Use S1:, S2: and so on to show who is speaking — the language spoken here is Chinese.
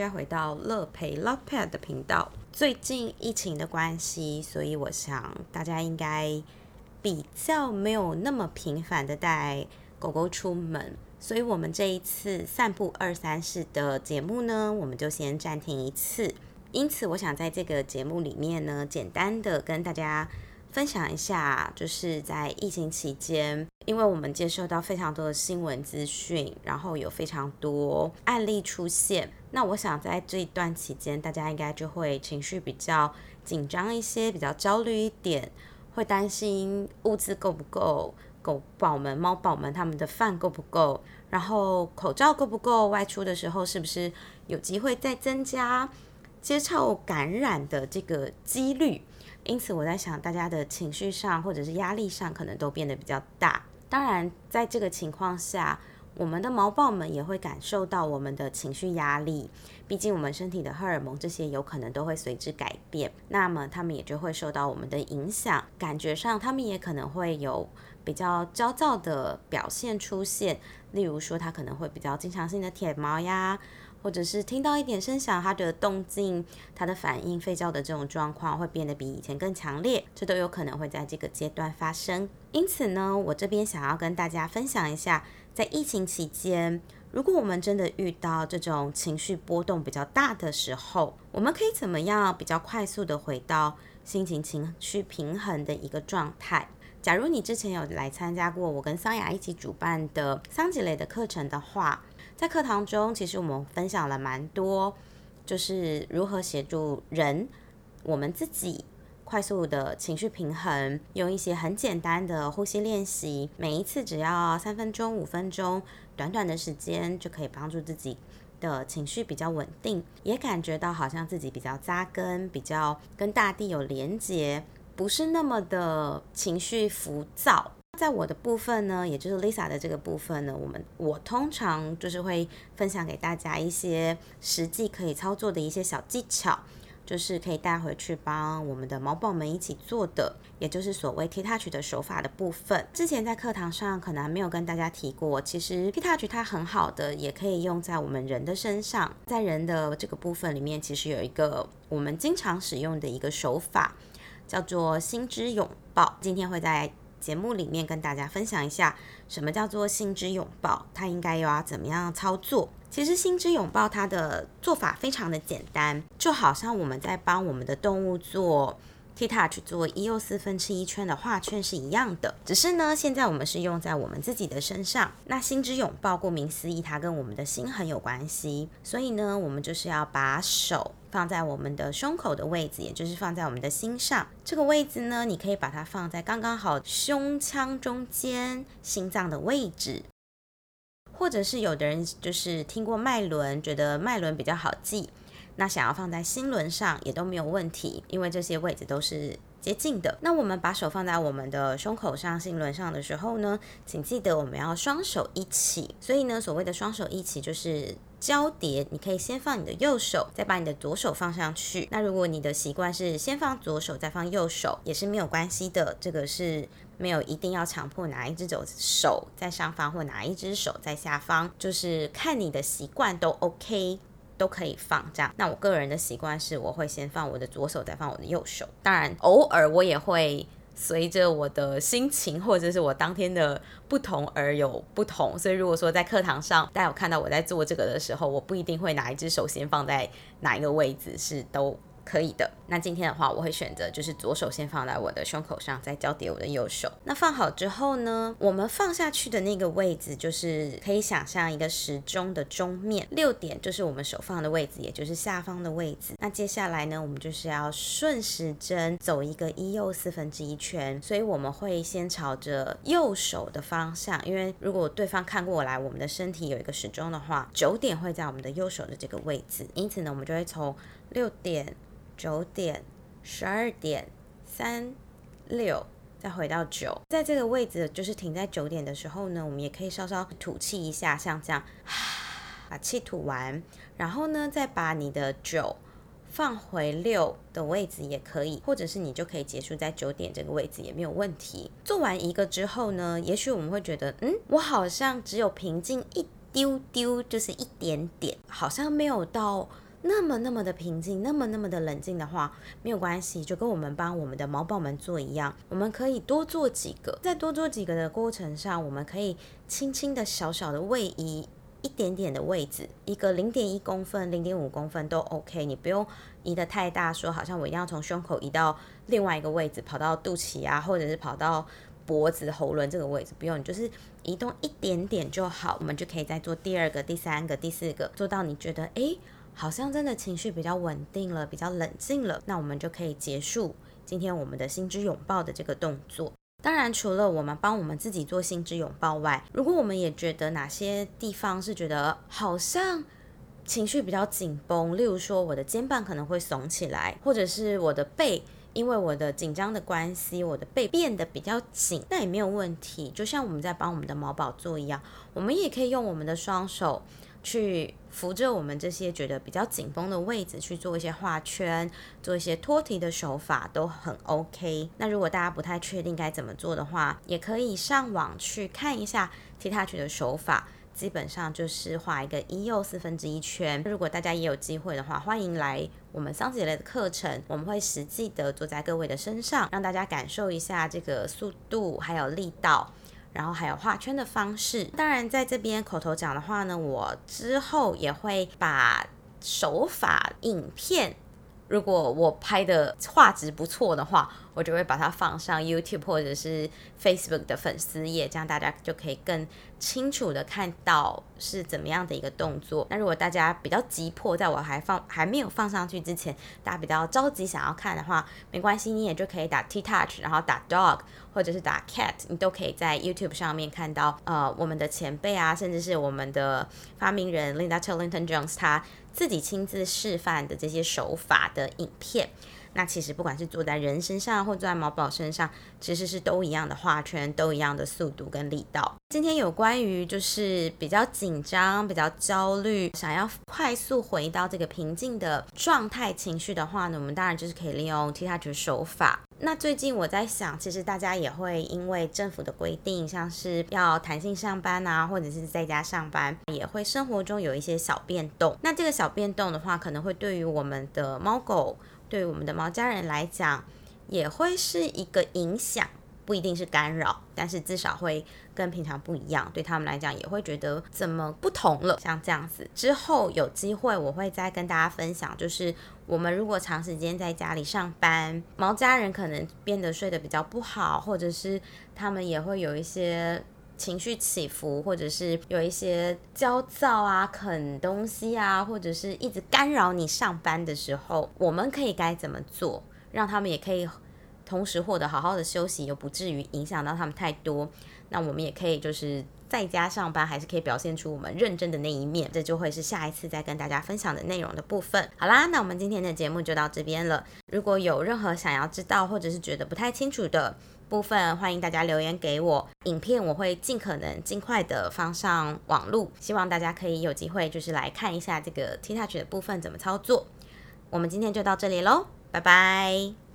S1: 家回到乐培 Love Pet 的频道。最近疫情的关系，所以我想大家应该比较没有那么频繁的带狗狗出门，所以我们这一次散步二三四的节目呢，我们就先暂停一次。因此，我想在这个节目里面呢，简单的跟大家分享一下，就是在疫情期间，因为我们接受到非常多的新闻资讯，然后有非常多案例出现。那我想在这一段期间，大家应该就会情绪比较紧张一些，比较焦虑一点，会担心物资够不够，狗宝们、猫宝们他们的饭够不够，然后口罩够不够，外出的时候是不是有机会再增加。接触感染的这个几率，因此我在想，大家的情绪上或者是压力上，可能都变得比较大。当然，在这个情况下，我们的毛豹们也会感受到我们的情绪压力。毕竟，我们身体的荷尔蒙这些有可能都会随之改变，那么他们也就会受到我们的影响。感觉上，他们也可能会有比较焦躁的表现出现，例如说，他可能会比较经常性的舔毛呀。或者是听到一点声响，它的动静、它的反应、吠叫的这种状况会变得比以前更强烈，这都有可能会在这个阶段发生。因此呢，我这边想要跟大家分享一下，在疫情期间，如果我们真的遇到这种情绪波动比较大的时候，我们可以怎么样比较快速的回到心情情绪平衡的一个状态？假如你之前有来参加过我跟桑雅一起主办的桑吉雷的课程的话。在课堂中，其实我们分享了蛮多，就是如何协助人，我们自己快速的情绪平衡，用一些很简单的呼吸练习，每一次只要三分钟、五分钟，短短的时间就可以帮助自己的情绪比较稳定，也感觉到好像自己比较扎根，比较跟大地有连结，不是那么的情绪浮躁。在我的部分呢，也就是 Lisa 的这个部分呢，我们我通常就是会分享给大家一些实际可以操作的一些小技巧，就是可以带回去帮我们的毛宝们一起做的，也就是所谓 T Touch 的手法的部分。之前在课堂上可能还没有跟大家提过，其实 T Touch 它很好的，也可以用在我们人的身上。在人的这个部分里面，其实有一个我们经常使用的一个手法，叫做心之拥抱。今天会在节目里面跟大家分享一下，什么叫做心之拥抱，它应该又要怎么样操作？其实心之拥抱它的做法非常的简单，就好像我们在帮我们的动物做。T touch 做一又四分之一圈的画圈是一样的，只是呢，现在我们是用在我们自己的身上。那心之拥抱，顾名思义，它跟我们的心很有关系，所以呢，我们就是要把手放在我们的胸口的位置，也就是放在我们的心上。这个位置呢，你可以把它放在刚刚好胸腔中间心脏的位置，或者是有的人就是听过脉轮，觉得脉轮比较好记。那想要放在心轮上也都没有问题，因为这些位置都是接近的。那我们把手放在我们的胸口上、心轮上的时候呢，请记得我们要双手一起。所以呢，所谓的双手一起就是交叠，你可以先放你的右手，再把你的左手放上去。那如果你的习惯是先放左手再放右手，也是没有关系的。这个是没有一定要强迫哪一只手手在上方或哪一只手在下方，就是看你的习惯都 OK。都可以放这样，那我个人的习惯是，我会先放我的左手，再放我的右手。当然，偶尔我也会随着我的心情或者是我当天的不同而有不同。所以，如果说在课堂上大家有看到我在做这个的时候，我不一定会哪一只手先放在哪一个位置，是都。可以的。那今天的话，我会选择就是左手先放在我的胸口上，再交叠我的右手。那放好之后呢，我们放下去的那个位置，就是可以想象一个时钟的钟面，六点就是我们手放的位置，也就是下方的位置。那接下来呢，我们就是要顺时针走一个一右四分之一圈，所以我们会先朝着右手的方向，因为如果对方看过来，我们的身体有一个时钟的话，九点会在我们的右手的这个位置，因此呢，我们就会从六点。九点、十二点、三、六，再回到九，在这个位置就是停在九点的时候呢，我们也可以稍稍吐气一下，像这样，把气吐完，然后呢，再把你的九放回六的位置也可以，或者是你就可以结束在九点这个位置也没有问题。做完一个之后呢，也许我们会觉得，嗯，我好像只有平静一丢丢，就是一点点，好像没有到。那么那么的平静，那么那么的冷静的话，没有关系，就跟我们帮我们的毛宝们做一样，我们可以多做几个，在多做几个的过程上，我们可以轻轻的、小小的位移一点点的位置，一个零点一公分、零点五公分都 OK，你不用移的太大，说好像我一定要从胸口移到另外一个位置，跑到肚脐啊，或者是跑到脖子、喉轮这个位置，不用，你就是移动一点点就好，我们就可以再做第二个、第三个、第四个，做到你觉得诶。好像真的情绪比较稳定了，比较冷静了，那我们就可以结束今天我们的心之拥抱的这个动作。当然，除了我们帮我们自己做心之拥抱外，如果我们也觉得哪些地方是觉得好像情绪比较紧绷，例如说我的肩膀可能会耸起来，或者是我的背因为我的紧张的关系，我的背变得比较紧，那也没有问题。就像我们在帮我们的毛宝做一样，我们也可以用我们的双手。去扶着我们这些觉得比较紧绷的位置去做一些画圈，做一些托提的手法都很 OK。那如果大家不太确定该怎么做的话，也可以上网去看一下 T Touch 的手法，基本上就是画一个一右四分之一圈。如果大家也有机会的话，欢迎来我们桑姐类的课程，我们会实际的坐在各位的身上，让大家感受一下这个速度还有力道。然后还有画圈的方式，当然在这边口头讲的话呢，我之后也会把手法影片，如果我拍的画质不错的话。我就会把它放上 YouTube 或者是 Facebook 的粉丝页，这样大家就可以更清楚的看到是怎么样的一个动作。那如果大家比较急迫，在我还放还没有放上去之前，大家比较着急想要看的话，没关系，你也就可以打 T Touch，然后打 Dog 或者是打 Cat，你都可以在 YouTube 上面看到呃我们的前辈啊，甚至是我们的发明人 Linda Chillington Jones 他自己亲自示范的这些手法的影片。那其实不管是坐在人身上，或坐在毛宝身上，其实是都一样的画圈，都一样的速度跟力道。今天有关于就是比较紧张、比较焦虑，想要快速回到这个平静的状态情绪的话呢，我们当然就是可以利用 T Touch 手法。那最近我在想，其实大家也会因为政府的规定，像是要弹性上班啊，或者是在家上班，也会生活中有一些小变动。那这个小变动的话，可能会对于我们的猫狗。对我们的毛家人来讲，也会是一个影响，不一定是干扰，但是至少会跟平常不一样。对他们来讲，也会觉得怎么不同了。像这样子，之后有机会我会再跟大家分享，就是我们如果长时间在家里上班，毛家人可能变得睡得比较不好，或者是他们也会有一些。情绪起伏，或者是有一些焦躁啊、啃东西啊，或者是一直干扰你上班的时候，我们可以该怎么做，让他们也可以同时获得好好的休息，又不至于影响到他们太多。那我们也可以就是在家上班，还是可以表现出我们认真的那一面。这就会是下一次再跟大家分享的内容的部分。好啦，那我们今天的节目就到这边了。如果有任何想要知道，或者是觉得不太清楚的，部分欢迎大家留言给我，影片我会尽可能尽快的放上网路，希望大家可以有机会就是来看一下这个 T Touch 的部分怎么操作。我们今天就到这里喽，拜拜。